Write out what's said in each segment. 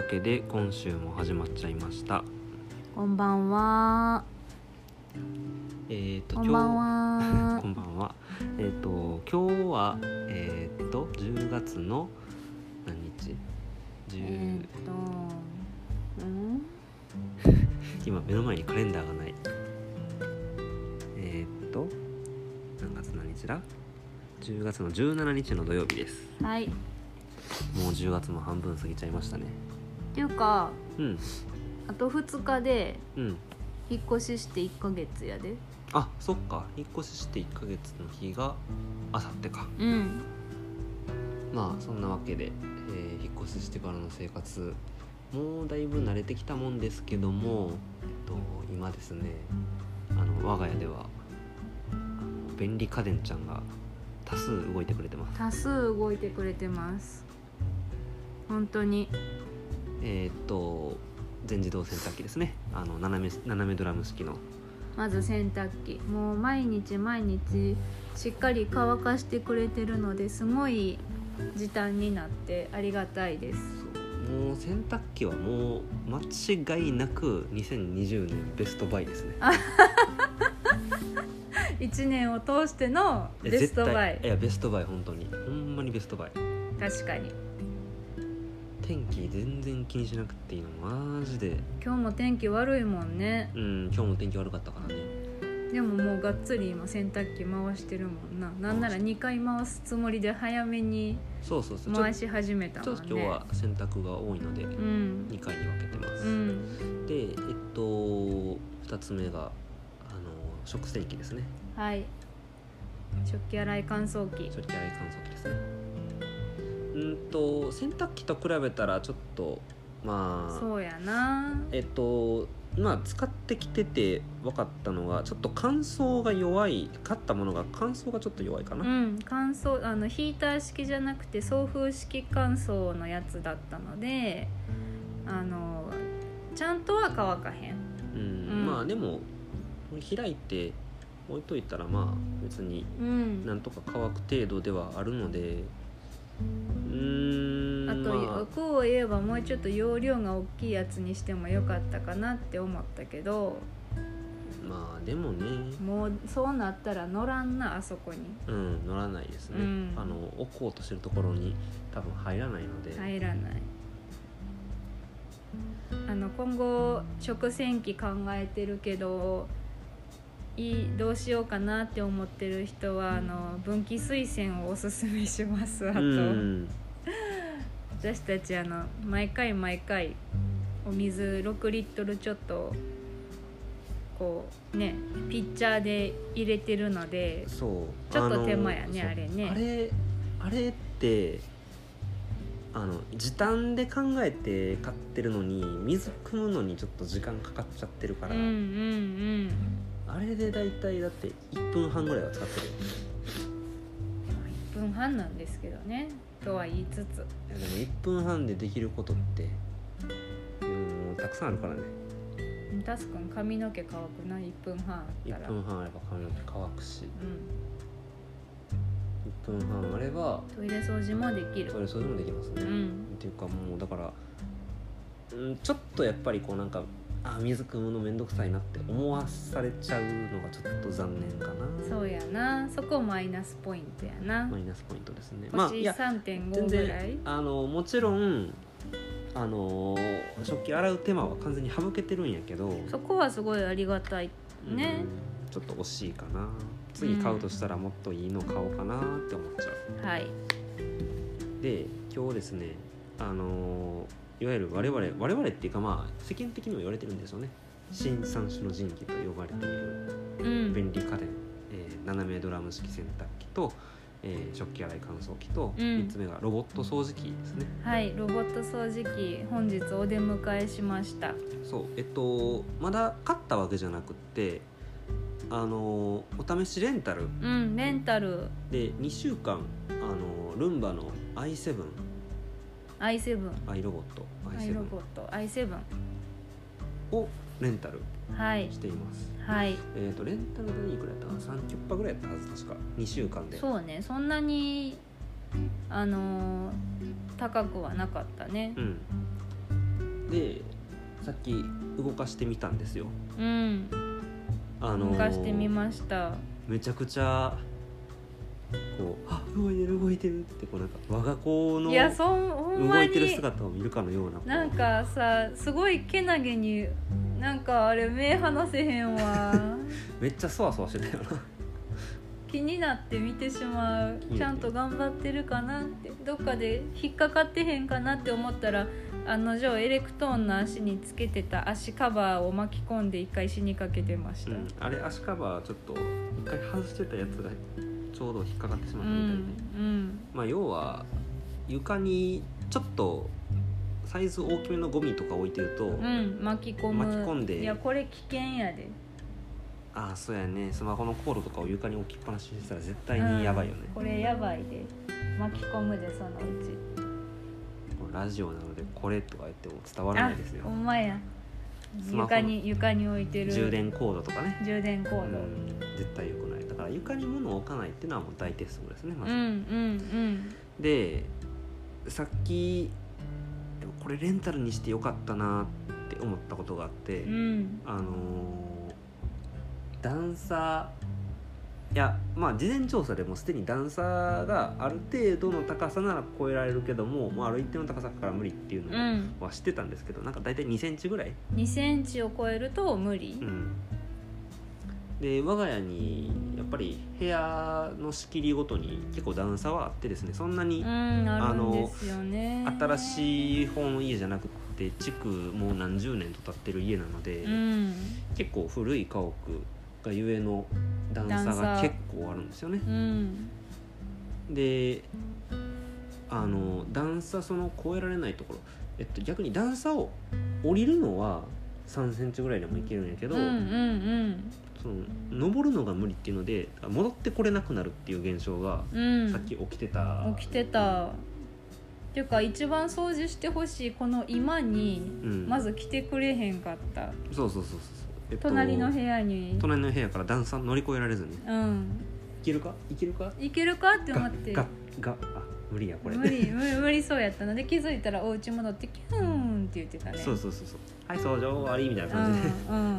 わけで今週も始まっちゃいましたこんばんは。えっ、とこんばんは こ。んばんはえっ、と今日はえっ、と10月の何日？え10、ーっと、うん？今目の前にカレンダーがないえっ、と何月何日だ？10月の17日の土曜日ですはい。っもう10月も半分過ぎちゃいましたねていうか、うんあと2日でうん引っ越しして1ヶ月やで。あそっか引っ越しして1ヶ月の日があさってかうん。まあそんなわけで、えー引っ越ししてからの生活もうだいぶ慣れてきたもんですけども、えっと、今ですねあの我が家ではあの便利家電ちゃんが多数動いてくれてます多数動いてくれてます。本当に。えーっと全自動洗濯機ですね。あの斜め斜めドラム式の。まず洗濯機。もう毎日毎日しっかり乾かしてくれてるのですごい時短になってありがたいです。もう洗濯機はもう間違いなく2020年ベストバイですね。1年を通してのベストバイ。いやベストバイ本当に。ほんまにベストバイ。確かに天気全然気にしなくていいの。マジで。今日も天気悪いもんね。うん今日も天気悪かったからね。でももうがっつり今洗濯機回してるもんな。なんなら2回回すつもりで早めにそうそうそう。回し始めたちょもんねっと今日は洗濯が多いのでうん。2回に分けてます、うん。でえっと2つ目があの食洗機ですね。はい。食器洗い乾燥機。食器洗い乾燥機ですねうんと洗濯機と比べたらちょっとまあそうやな。えっとまあ使ってきてて分かったのがちょっと乾燥が弱い買ったものが乾燥がちょっと弱いかな、うん乾燥あのヒーター式じゃなくて送風式乾燥のやつだったのであのちゃんとは乾かへん。うんうん。まあでも開いて置いといたらまあ別にうん。なんとか乾く程度ではあるのでうーんあと、ま欲を言えばもうちょっと容量が大きいやつにしてもよかったかなって思ったけど。あ、まあでもね。もうそうなったら乗らんなあそこに。うん乗らないですね、うん。あの置こうとしてるところに多分入らないので、入らない。あの今後食洗機考えてるけどいいどうしようかなって思ってる人はあの分岐水栓をおすすめしますあと、うん私たちあの毎回毎回お水6リットルちょっとこうねピッチャーで入れてるのでそう。ちょっと手間やねあれね。あれあれってあの時短で考えて買ってるのに水汲むのにちょっと時間かかっちゃってるから、うんうんうんあれで大体だって1分半ぐらいは使ってるよ1分半なんですけどねとは言いつつ。いやでも1分半でできることってうんたくさんあるからね。タスくん髪の毛乾くな1分半あった1ら分半あれば髪の毛乾くし。うん、1分半あればトイレ掃除もできる。それそれでもできますね、うん。っていうかもうだから、うん、ちょっとやっぱりこうなんかあ水汲むのめんどくさいなって思わされちゃうのがちょっと残念かな。そうやな。そこマイナスポイントやな。マイナスポイントですね。まあ星いや3.5全ぐらい？然あのもちろんあの食器洗う手間は完全に省けてるんやけど。そこはすごいありがたいね。うんちょっと惜しいかな。次買うとしたらもっといいの買おうかなって思っちゃう。はい。で今日ですねあのいわゆる我々我々っていうかまあ世間的にも言われてるんですよね。新三種の神器と呼ばれている。うん。便利家電、えー斜めドラム式洗濯機と、えー食器洗い乾燥機と、うん。3つ目がロボット掃除機ですね。はいロボット掃除機本日お出迎えしました。そうえっとまだ買ったわけじゃなくってあのお試しレンタル。うんレンタル。で2週間あのルンバの i7 i7 アイロボット。アイロボット。i7 をレンタルはい。しています。はい。えー、とレンタル代いくらやったかな？3キュッパぐらいやったはず確か。2週間で。そうね。そんなにあのー高くはなかったね。うん。でさっき動かしてみたんですよ。うん。あのー動かしてみました。めちゃくちゃこうあ動いてる動いてる。ってこうなんか我が子のいやそんほんま動いてるに姿を見るかのようななんかさすごいけなげになんかあれ目離せへんわ。めっちゃそわそわしてたよな。気になって見てしまう。ちゃんと頑張ってるかなって。どっかで引っかかってへんかなって思ったら案の定エレクトーンの足につけてた足カバーを巻き込んで一回死にかけてました、うん、あれ足カバーちょっと一回外してたやつがちょうど引っかかってしまうったみたいで、んうん。まあ要は床にちょっとサイズ大きめのゴミとか置いてると、うん巻き込む。巻き込んで。いやこれ危険やで。ああそうやね。スマホのコードとかを床に置きっぱなしにしたら絶対にやばいよね、うんこれやばいで。巻き込むでそのうち。ラジオなのでこれとか言っても伝わらないですよ。あほんまや。床に床に置いてる。充電コードとかね。充電コード、うん絶対良くない。だから床に物を置かないっていうのはもう大鉄則ですねまず、うんうんでさっきこれレンタルにしてよかったなって思ったことがあって、うん。うんあのー段差いやまあ事前調査でもすでに段差がある程度の高さなら超えられるけども、まあ、ある一定の高さから無理っていううのん。は知ってたんですけど、なんか大体2センチぐらい、2センチを超えると無理。うん、で我が家にやっぱり部屋の仕切りごとに結構段差はあってですねそんなにうんあるんですよね。新しい方の家じゃなくて築もう何十年と経ってる家なので、うん。結構古い家屋がゆえの段差段差。が結構あるんですよね。うん。であの段差その越えられないところ、えっと、逆に段差を降りるのは3センチぐらいでもいけるんやけど、うんうんその登るのが無理っていうので戻ってこれなくなるっていう現象がうん。うんさっき起きてた、起きてた。っていうか一番掃除してほしいこの今にうん、まず来てくれへんかった。そうそうそうそう、えっと隣の部屋に。隣の部屋から段差乗り越えられずに。うん。いけるか？いけるか？いけるかって思がって。ががあ無理やこれ。無理無理無理そうやったので気づいたらお家戻ってキューンって言ってたね。そうそうそうそう。はい掃除終わりみたいな感じで、うんうん。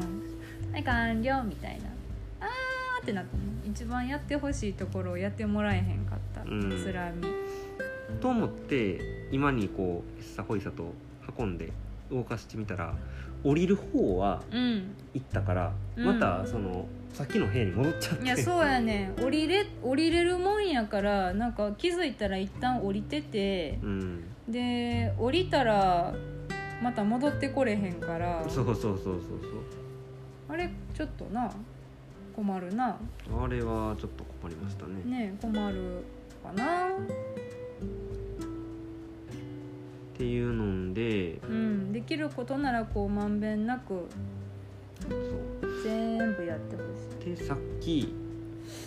はい完了みたいな。あーってなったの。一番やってほしいところをやってもらえへんかった、うん。つらみ。と思って今にこうひっさほいさと運んで動かしてみたら降りる方はうん。行ったからうん。またその、さっきの部屋に戻っちゃって。いやそうやね。降りれ降りれるもんやからなんか気づいたら一旦降りてて。うん。で降りたらまた戻ってこれへんからそうそうそうそうあれちょっとな困るな。そうあれはちょっと困りましたね。ね困るかな。っていうのでうんできることならこうまんべんなくそう。全部やってほしい。でさっき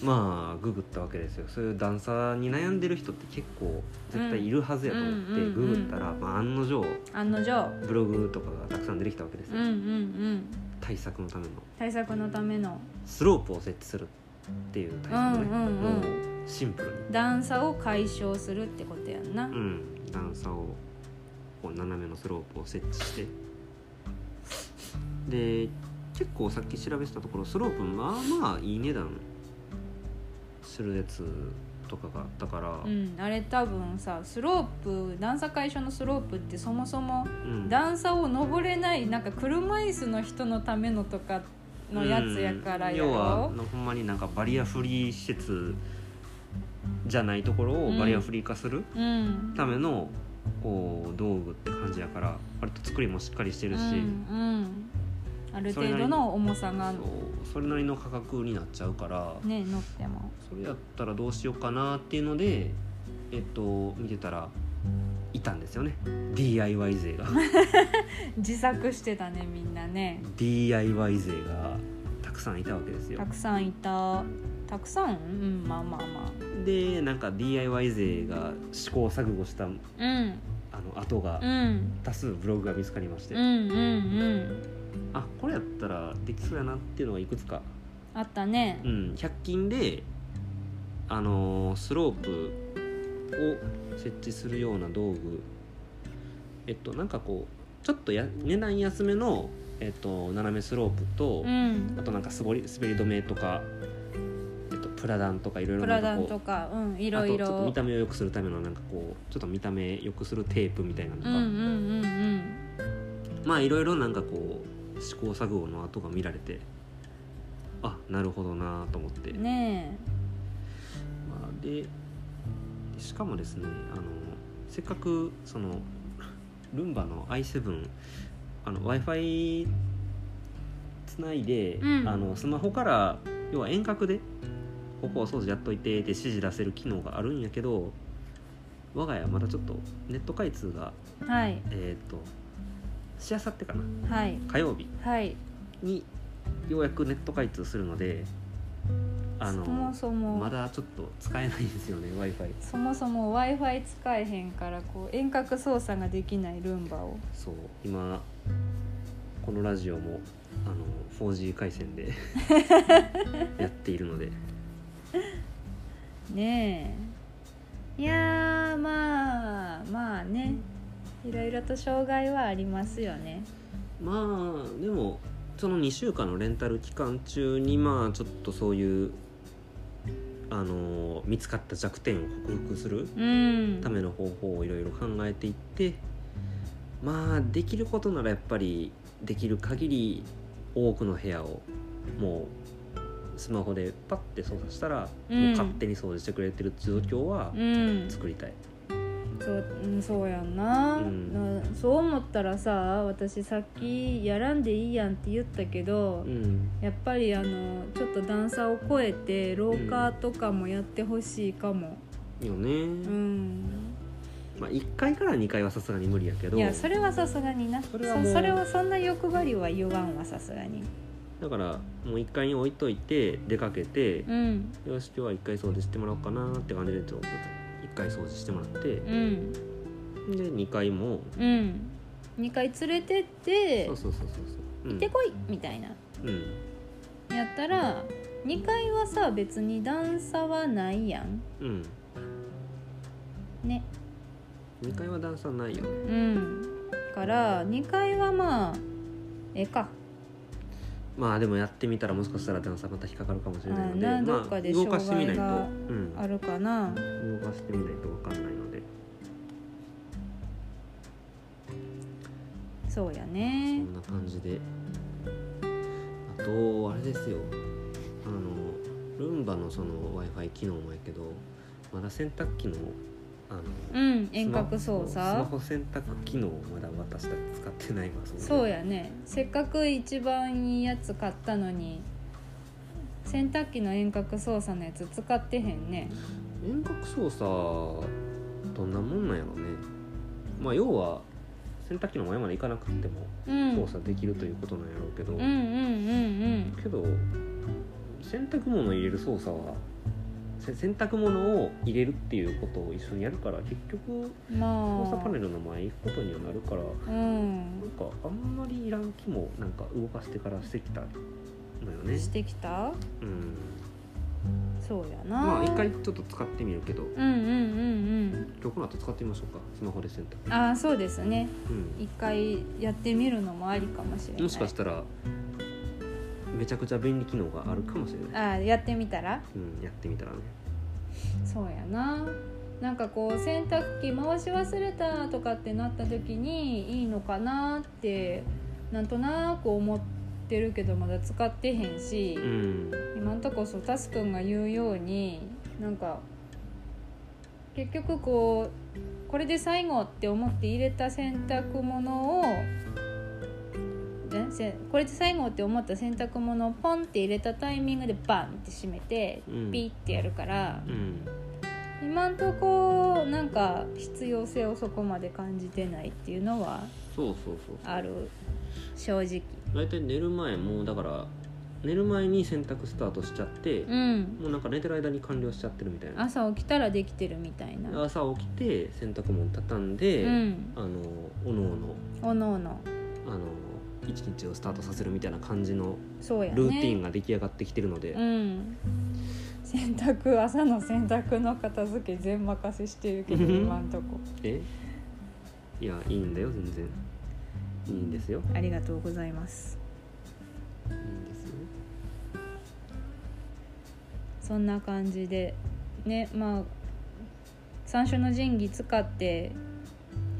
まあググったわけですよ。そういう段差に悩んでる人って結構絶対いるはずやと思ってググったら、まあ、案の定案の定。ブログとかがたくさん出てきたわけですよ、うんうんうん対策のための。対策のためのスロープを設置するっていう対策ね、うんうんうん。もうシンプルに。段差を解消するってことやんな、うん。段差をこう斜めのスロープを設置して。で結構さっき調べてたところスロープまあまあいい値段するやつとかがあったから、うん、あれ多分さスロープ段差解消のスロープってそもそもうん。段差を登れないなんか車椅子の人のためのとかのやつやからやうん。要はろ、ほんまになんかバリアフリー施設じゃないところをバリアフリー化するうん。ためのこう道具って感じやから割と作りもしっかりしてるし、うんうん、ある程度の重さが。それなりの価格になっちゃうから。ね乗っても。それやったらどうしようかなっていうのでえっと見てたらいたんですよね。DIY 勢が。自作してたねみんなね。DIY 勢がたくさんいたわけですよ。たくさんいた。たくさん？うんまあまあまでなんか DIY 勢が試行錯誤したああうんの跡がうん。多数ブログが見つかりまして、うんうんうん。あこれやったらできそうやなっていうのがいくつか、あったね。うん、100均であのースロープを設置するような道具。えっとなんかこうちょっとや値段安めの、えっと斜めスロープと、うん。あとなんか滑り滑り止めとか、えっとプラダンとかいろいろプラダンとかうんいいろ。いあとちょっとろ見た目を良くするためのなんかこうちょっと見た目良くするテープみたいなのとか、うんうんうんまあいろいろなんかこう試行錯誤の跡が見られてあなるほどなと思って、うんねまあ、でしかもですねあのせっかくそのルンバの i7 w i f i つないで、うん。あのスマホから要は遠隔でここお掃除やっといてって指示出せる機能があるんやけど我が家はまだちょっとネット開通がえはい。えっ、としあさってかな？はい。火曜日。はい。にようやくネット開通するのであのそもそも。まだちょっと使えないんですよね w i f i そもそも w i f i 使えへんからこう遠隔操作ができないルンバを。そう。今このラジオもあの 4G 回線で やっているのでねえ。いやーまあまあね。いろいろと障害はありますよね。まあでもその2週間のレンタル期間中にまあちょっとそういうあの見つかった弱点を克服するうん。ための方法をいろいろ考えていってまあできることならやっぱりできる限り多くの部屋をもうスマホでパッて操作したら、うん。もう勝手に掃除してくれてる状況はうん。作りたい、そううんそうやんな,、うん。なそう思ったらさ私さっきやらんでいいやんって言ったけど、うん。やっぱりあのちょっと段差を越えて廊下とかもやってほしいかも。よね、うん、まあ、1階から2階はさすがに無理やけど。いやそれはさすがにな。そそれはもうそれはそんな欲張りは言わんわさすがにだからもう1階に置いといて出かけて、うん。よし今日は1回掃除してもらおうかなって感じでちょっと1回掃除してもらって、うん。で2階もうん。2回連れてってそうそうそうそう行ってこいみたいな。うん。やったら2階はさ別に段差はないやん。うん。ね。2階は段差ないよね。うん。から2階はまあええかまあでもやってみたらもしかしたら段差また引っかかるかもしれないのでどっかで動かしてみないと、あるかな。動かしてみないと分かんないので。そうやそねんな感じで。あとあれですよ。あのルンバのその w i f i 機能もやけどまだ洗濯機のあのうん遠隔操スマ作ホ洗濯機能をまだ私たち使ってないわそうやね。せっかく一番いいやつ買ったのに洗濯機の遠隔操作のやつ使ってへんね。遠隔操作どんなもんなんやろね。まあ要は洗濯機の前まで行かなくてもうん。操作できるということなんやろうけど、うんうんうんけど洗濯物を入れる操作はせ洗濯物を入れるっていうことを一緒にやるから結局操作パネルの前行くことにはなるからうん。なんかあんまりいらん気もなんか動かしてからしてきたのよね。してきた？うん。そうやな。まあ一回ちょっと使ってみるけど。うんうんうん今日この後使ってみましょうかスマホで洗濯。うんああそうですね。うん。一回やってみるのもありかもしれない。もしかしたらめちゃくちゃ便利機能があるかもしれない、ああやってみたら？うん、やってみたらね。そうやな。なんかこう洗濯機回し忘れたとかってなった時にいいのかなってなんとなく思ってるけどまだ使ってへんし、うん。今んとこそうタスくんが言うようになんか結局こうこれで最後って思って入れた洗濯物をこれで最後って思った洗濯物をポンって入れたタイミングでバンって閉めてうん。ピッてやるから、うん。今んとこなんか必要性をそこまで感じてないっていうのはそうそうそうある正直。大体寝る前もだから寝る前に洗濯スタートしちゃって、うん。もうなんか寝てる間に完了しちゃってるみたいな。朝起きたらできてるみたいな。朝起きて洗濯物畳んで、うん。あのおのおの。おのおの。あの一日をスタートさせるみたいな感じのルーティンが出来上がってきてるので、うん。洗濯朝の洗濯の片付け全任せしてるけど今んとこ。え？いやいいんだよ全然。いいんですよ。ありがとうございます。いいんですよ。そんな感じでねまあ三種の神器使って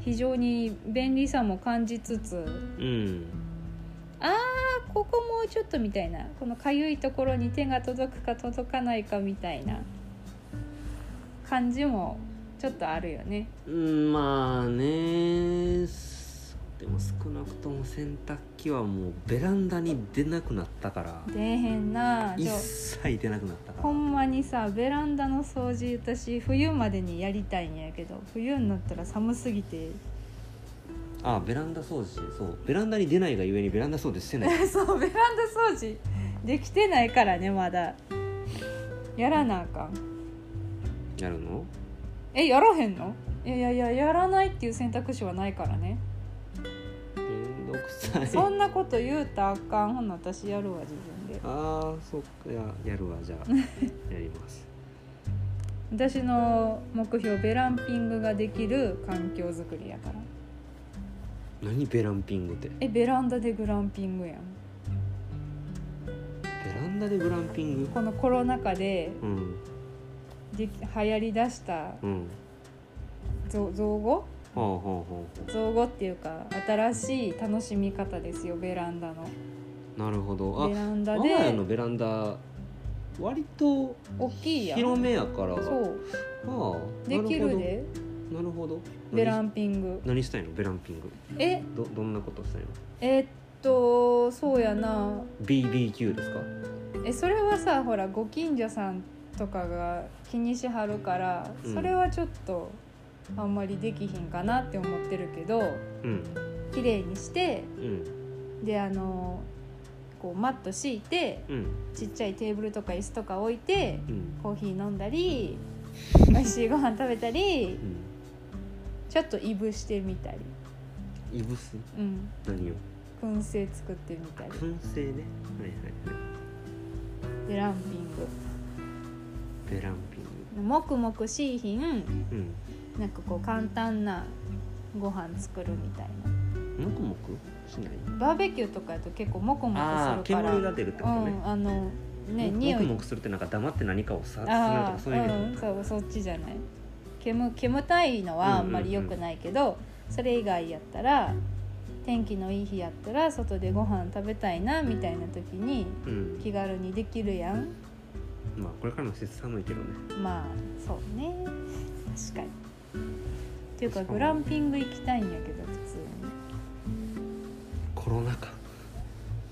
非常に便利さも感じつつうんあーここもうちょっとみたいな。このかゆいところに手が届くか届かないかみたいな。感じもちょっとあるよね。うんまあね。でも少なくとも洗濯機はもうベランダに出なくなったから。出えへんな。一切出なくなったから。ほんまにさベランダの掃除私冬までにやりたいんやけど冬になったら寒すぎてあベランダ掃除そう。ベランダに出ないがゆえにベランダ掃除してない。そうベランダ掃除できてないからねまだ。やらなあかん。やるの？えやらへんの？いやいやいややらないっていう選択肢はないからね。めんどくさい。そんなこと言うたらあかん。ほんな私やるわ自分で。ああそっか。ややるわじゃあ。やります。私の目標ベランピングができる環境づくりやから何ベランピングって？えベランダでグランピングやん。ベランダでグランピング？このコロナ禍でうん。でき流行りだしたうん。造造語？ほうほうほ造語っていうか新しい楽しみ方ですよベランダの。うなるほど。あベランダ我が家のでベランダ割と大きいやん。広めやから。そう。ああできるでなるほど。ベランンピング。何したいの？ベランピング。え？どどんなことしたいの？えっとそうやな。BBQ ですか？えそれはさほらご近所さんとかが気にしはるからうん。それはちょっとあんまりできひんかなって思ってるけどうん。綺麗にしてうん。であのこうマット敷いてうん。ちっちゃいテーブルとか椅子とか置いてうん。コーヒー飲んだり美味しいご飯食べたりうんちょっといぶしてみたり、いぶす？うん、何を？燻製作ってみたり。燻製ね。はいはいはい。でランピンベランピング。もくもくしいひんグうん。なんかこう簡単なご飯作るみたいな。もくもくしない？バーベキューとかやと結構モコモああコするから。煙が出るってことね。うん、あのねも匂いもくもくするってなんか黙って何かをさするとかそういう意味うん、そうそっちじゃない煙煙たいのはあんまり良くないけど、それ以外やったら天気のいい日やったら外でご飯食べたいなみたいな時にうん。気軽にできるやん。まあこれからの季節寒いけどね。まあそうね。確かに。っていうかグランピング行きたいんやけど普通に。コロナ禍。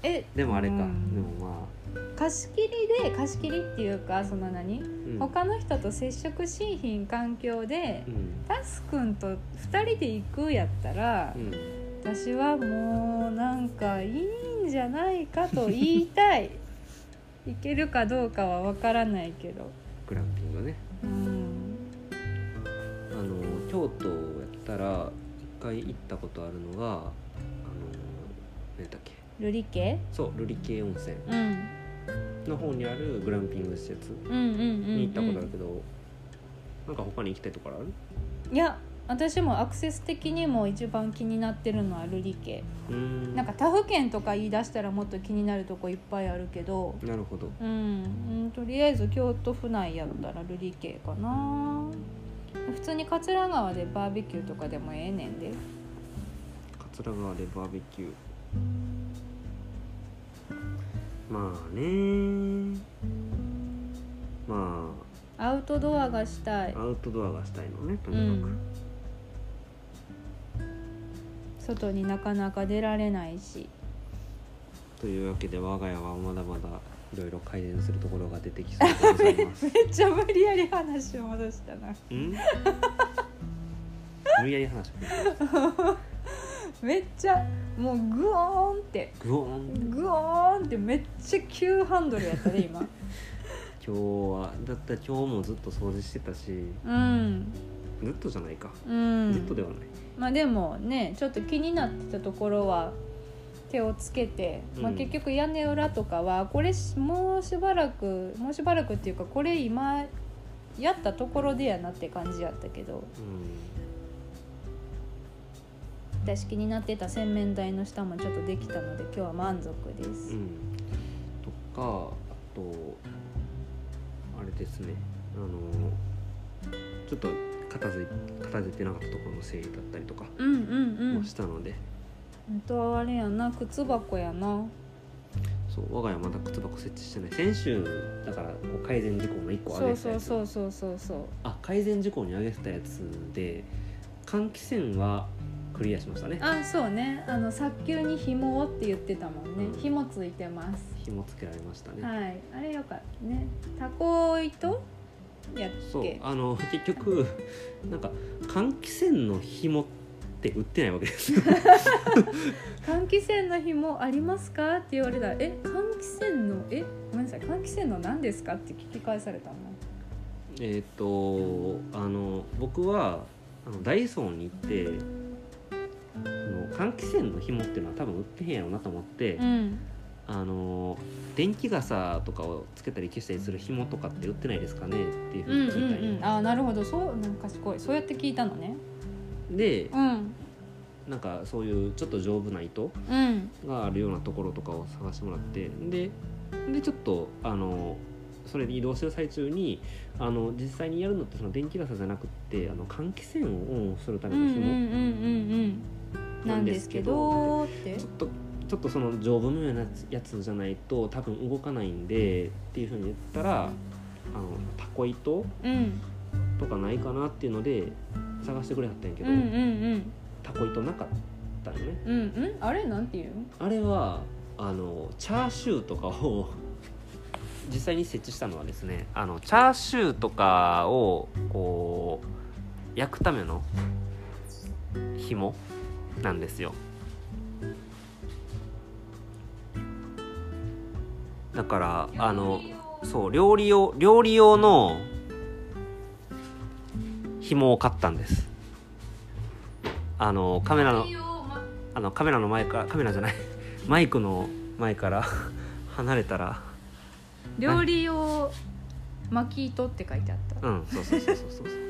えでもあれか、うん。でもま貸し切りで貸し切りっていうかその何、あ、うん、他の人と接触しいひん環境でうん。タスくんと2人で行くやったら、うん。私はもうなんかいいんじゃないかと言いたい。いけるかどうかは分からないけど。グランピングね。うん。あの京都やったら一回行ったことあるのがあの何だっけ？ルリ家そう瑠璃渓温泉。うんの方にあるグランピング施設に行ったことあるけど、なんか他に行きたいところある？いや私もアクセス的にも一番気になってるのはルリ家。なんか他府県とか言い出したらもっと気になるとこいっぱいあるけど。なるほど。うん、うん、とりあえず京都府内やったらルリ系かな。普通に桂川でバーベキューとかでもええねんで。桂川でバーベキューまあね。まアウトドアがしたい。あアウトドアがしたいのねとうにかく、ん。外になかなか出られないし。というわけで我が家はまだまだいろいろ改善するところが出てきそうでございます。めっちゃ無理やり話を戻したな。うん？無理やり話？をめっちゃもうグオーンって。グオーン。グオーンってめっちゃ急ハンドルやったね今。今日は。だったら今日もずっと掃除してたし。うん。ずっとじゃないか、うん。ずっとではない。まあでもねちょっと気になってたところは手をつけて、まあ、うん結局屋根裏とかはこれしもうしばらくもうしばらくっていうかこれ今やったところでやなって感じやったけどうん私気になってた洗面台の下もちょっとできたので今日は満足です、うん、とかあとあれですね。あのちょっと片付い片付いてなかったところの整理だったりとかうん、うんうん。もしたので、本当はあれやな靴箱やな。そう我が家まだ靴箱設置してない。先週だからこう改善事項の1個上げてたやつ。そうそうそうそうそう。あ改善事項に上げてたやつで換気扇はクリアしましたね。あそうね。あの早急に紐をって言ってたもんね。うん。紐ついてます。紐つけられましたね、はい。あれよかったね。タコ糸？やっそう。けあの結局なんか換気扇の紐って売ってないわけですよ。換気扇の紐ありますか？って言われたらえ換気扇のえごめんなさい。換気扇の何ですか？って聞き返されたのえっとあの僕はあのダイソーに行って換気扇の紐っていうのは多分売ってへんやろうなと思って、うん。あの電気傘とかをつけたり消したりする紐とかって売ってないですかねっていうふううんに聞いたんよ、うんうんあなるほど。そうなんか賢い。そうやって聞いたのね。でうん。なんかそういうちょっと丈夫な糸うん。があるようなところとかを探してもらってででちょっとあのそれで移動してる最中にあの実際にやるのってその電気傘じゃなくってあの換気扇をオンするための紐、なんですけどって？ちょっとちょっとその丈夫なやつやつじゃないと多分動かないんでっていうふうに言ったらあのタコ糸うん。とかないかなっていうので探してくれはったんやけど、うんうんうん。タコ糸なかったよね。うんうん？あれなんていう？あれはあのチャーシューとかを実際に設置したのはですねあのチャーシューとかをこう焼くための紐なんですよ。だからあのそう料理用料理用の紐を買ったんです。あのカメラのあのカメラの前からカメラじゃないマイクの前から離れたら。料理用巻き糸って書いてあった。うんそうそうそうそうそう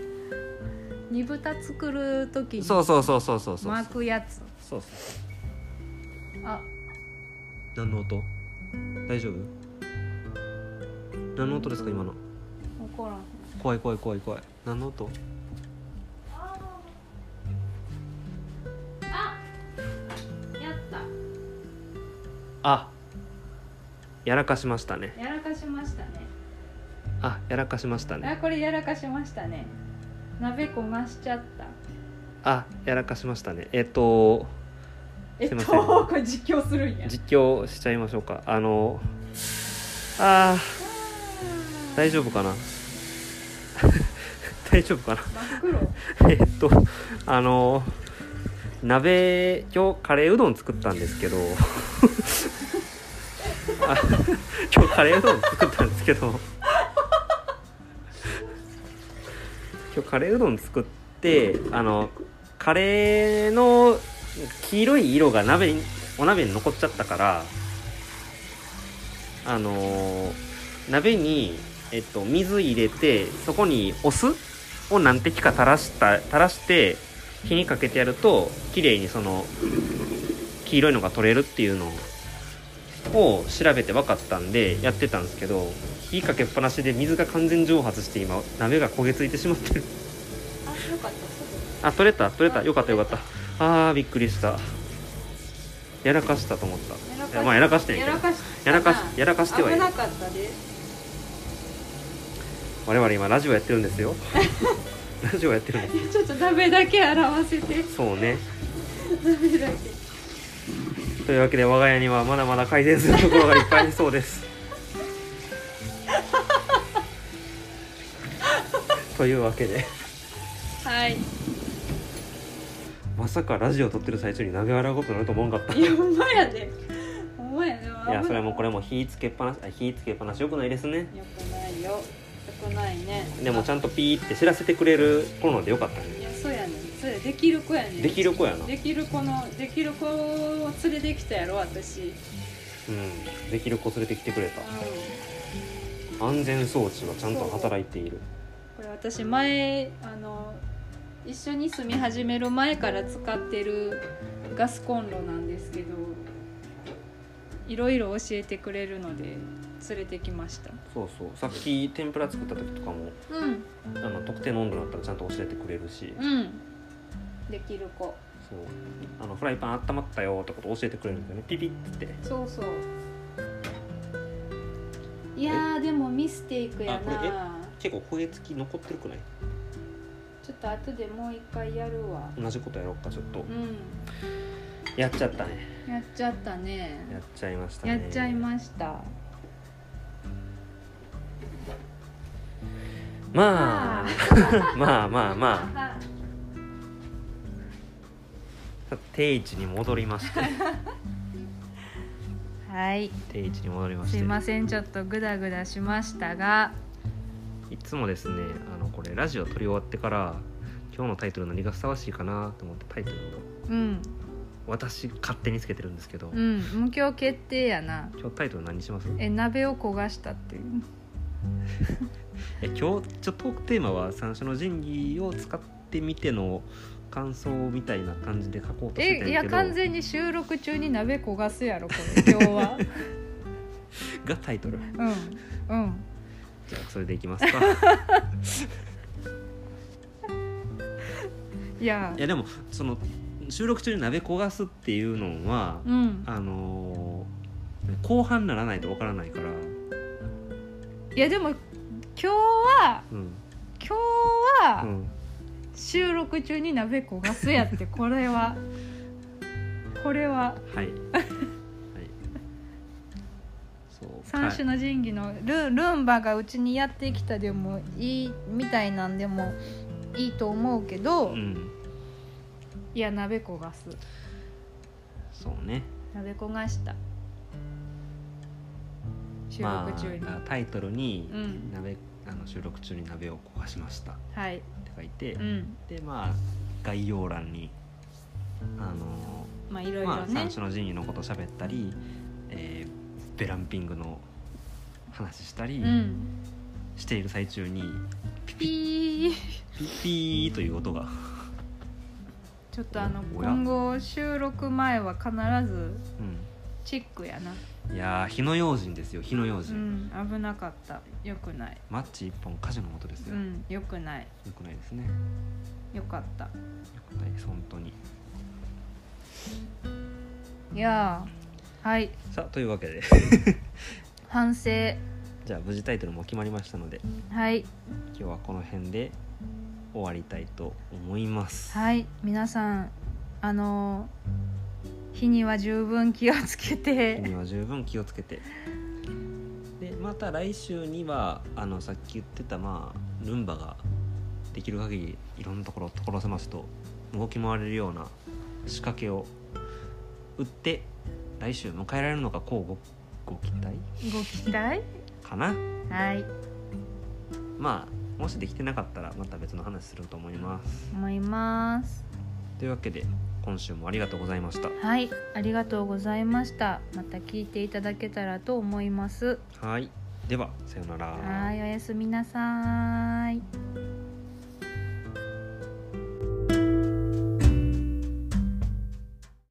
煮豚作る時にそうそうそうそうそうそう。巻くやつ。そうそうあ。何の音？大丈夫？何の音ですか今の？分からん。怖い怖い怖い怖い。何の音？やった。あ。やらかしましたね。やらかしましたね。あやらかしましたね。あこれやらかしましたね鍋焦がしちゃった。あやらかしましたね。えっとえっとすいません。これ実況するんや。実況しちゃいましょうか。あのあー大丈夫かな？大丈夫かな？えっとあの鍋今日カレーうどん作ったんですけど。あ今日カレーうどん作ったんですけど今日カレーうどん作ってあのカレーの黄色い色が鍋にお鍋に残っちゃったからあの鍋に、えっと、水入れてそこにお酢を何滴か垂らした垂らして火にかけてやると綺麗にその黄色いのが取れるっていうのを調べて分かったんでやってたんですけど火かけっぱなしで水が完全蒸発して今鍋が焦げついてしまってる。あよかった。すあ取れた取れた。よかったよかった。あーびっくりした。やらかしたと思った。やまあやらかしてんやけど。やらかしやらかしてはいる。我々今ラジオやってるんですよ。ラジオやってるんです。ちょっと鍋だけ表せて。そうね。鍋だけ。というわけで我が家にはまだまだ改善するところがいっぱいありそうですというわけで。はい。まさかラジオ撮ってる最中に鍋洗うことになると思わんかった。いいやほんまやで。ほんまやで。やそれはもうこれもも火つけっぱなしあ火つけっぱなしよくないですね。よくないよ。よくないね。でもちゃんとピーって知らせてくれる子なのでよかったね。いやそうやねん。それできる子やねん。できる子やな。できる子のできる子を連れてきたやろ私。うん。うんできる子連れてきてくれた。安全装置はちゃんと働いている。これ私前あの一緒に住み始める前から使ってるガスコンロなんですけどいろいろ教えてくれるので連れてきました。そうそう。さっき天ぷら作った時とかもうん。あの特定の温度だったらちゃんと教えてくれるし、うん。できる子。そう。あのフライパン温まったよってこと教えてくれるんだよね。ピピッって。そうそう。いやーでもミステイクやあこれな結構焦げ付き残ってるくない？ちょっと後でもう一回やるわ。同じことやろうかちょっと。うん。やっちゃったね。やっちゃったね。やっちゃいましたね。やっちゃいました。まあ。まあ まあまあ。定位置に戻りまして。はい。定位置に戻りまして。すいません。ちょっとグダグダしましたがいつもですねあのこれラジオ撮り終わってから今日のタイトル何がふさわしいかなと思ってタイトルをうん。私勝手につけてるんですけど、うん。無教決定やな。今日タイトル何します？え鍋を焦がしたっていう。え今日ちょっとトークテーマは三種の神器を使ってみての感想みたいな感じで書こうとしてたんえいや完全に収録中に鍋焦がすやろこれ 今日は。がタイトル。うん。うんじゃあそれでいきますか。いや。いやでもその収録中に鍋焦がすっていうのは、うん。あのー後半ならないとわからないから、いやでも今日はうん。今日うはん、収録中に鍋焦がすやってこれは。これは。はい、三種の神器のルルンバがうちにやってきたでもいいみたいなんでもいいと思うけど、うん。いや鍋焦がす。そうね。鍋焦がした。収ま録中に、あタイトルに、うん。鍋あの収録中に鍋を焦がしました。っはい。て書いて、うん。でまあ概要欄にあのまあいろいろまあ、ね三、種の神器のこと喋ったり、えーベランピングの話したりうん。している最中に、ピーピッピーという音が。ちょっとあのおや。今後収録前は必ずうチェックやな、んいやー火の用心ですよ火の用う心、ん、危なかった。よくない。マッチ一本火事の音ですよ、ようんよくない。くないですね。よかった。よくないです本当に。いやーはい。さあというわけで。反省。じゃあ無事タイトルも決まりましたので。はい。今日はこの辺で終わりたいと思います。はい。皆さんあの日には十分気をつけ火てには十分気をつけて。でまた来週にはあのさっき言ってたまあルンバができる限りいろんなところを所狭しと動き回れるような仕掛けを打って来週迎えられるのかこうごご期待？ご期待？かな？はい。まあもしできてなかったらまた別の話すると思います。思います。というわけで今週もありがとうございました。はいありがとうございました。また聞いていただけたらと思います。はい。ではさようなら。はいおやすみなさーい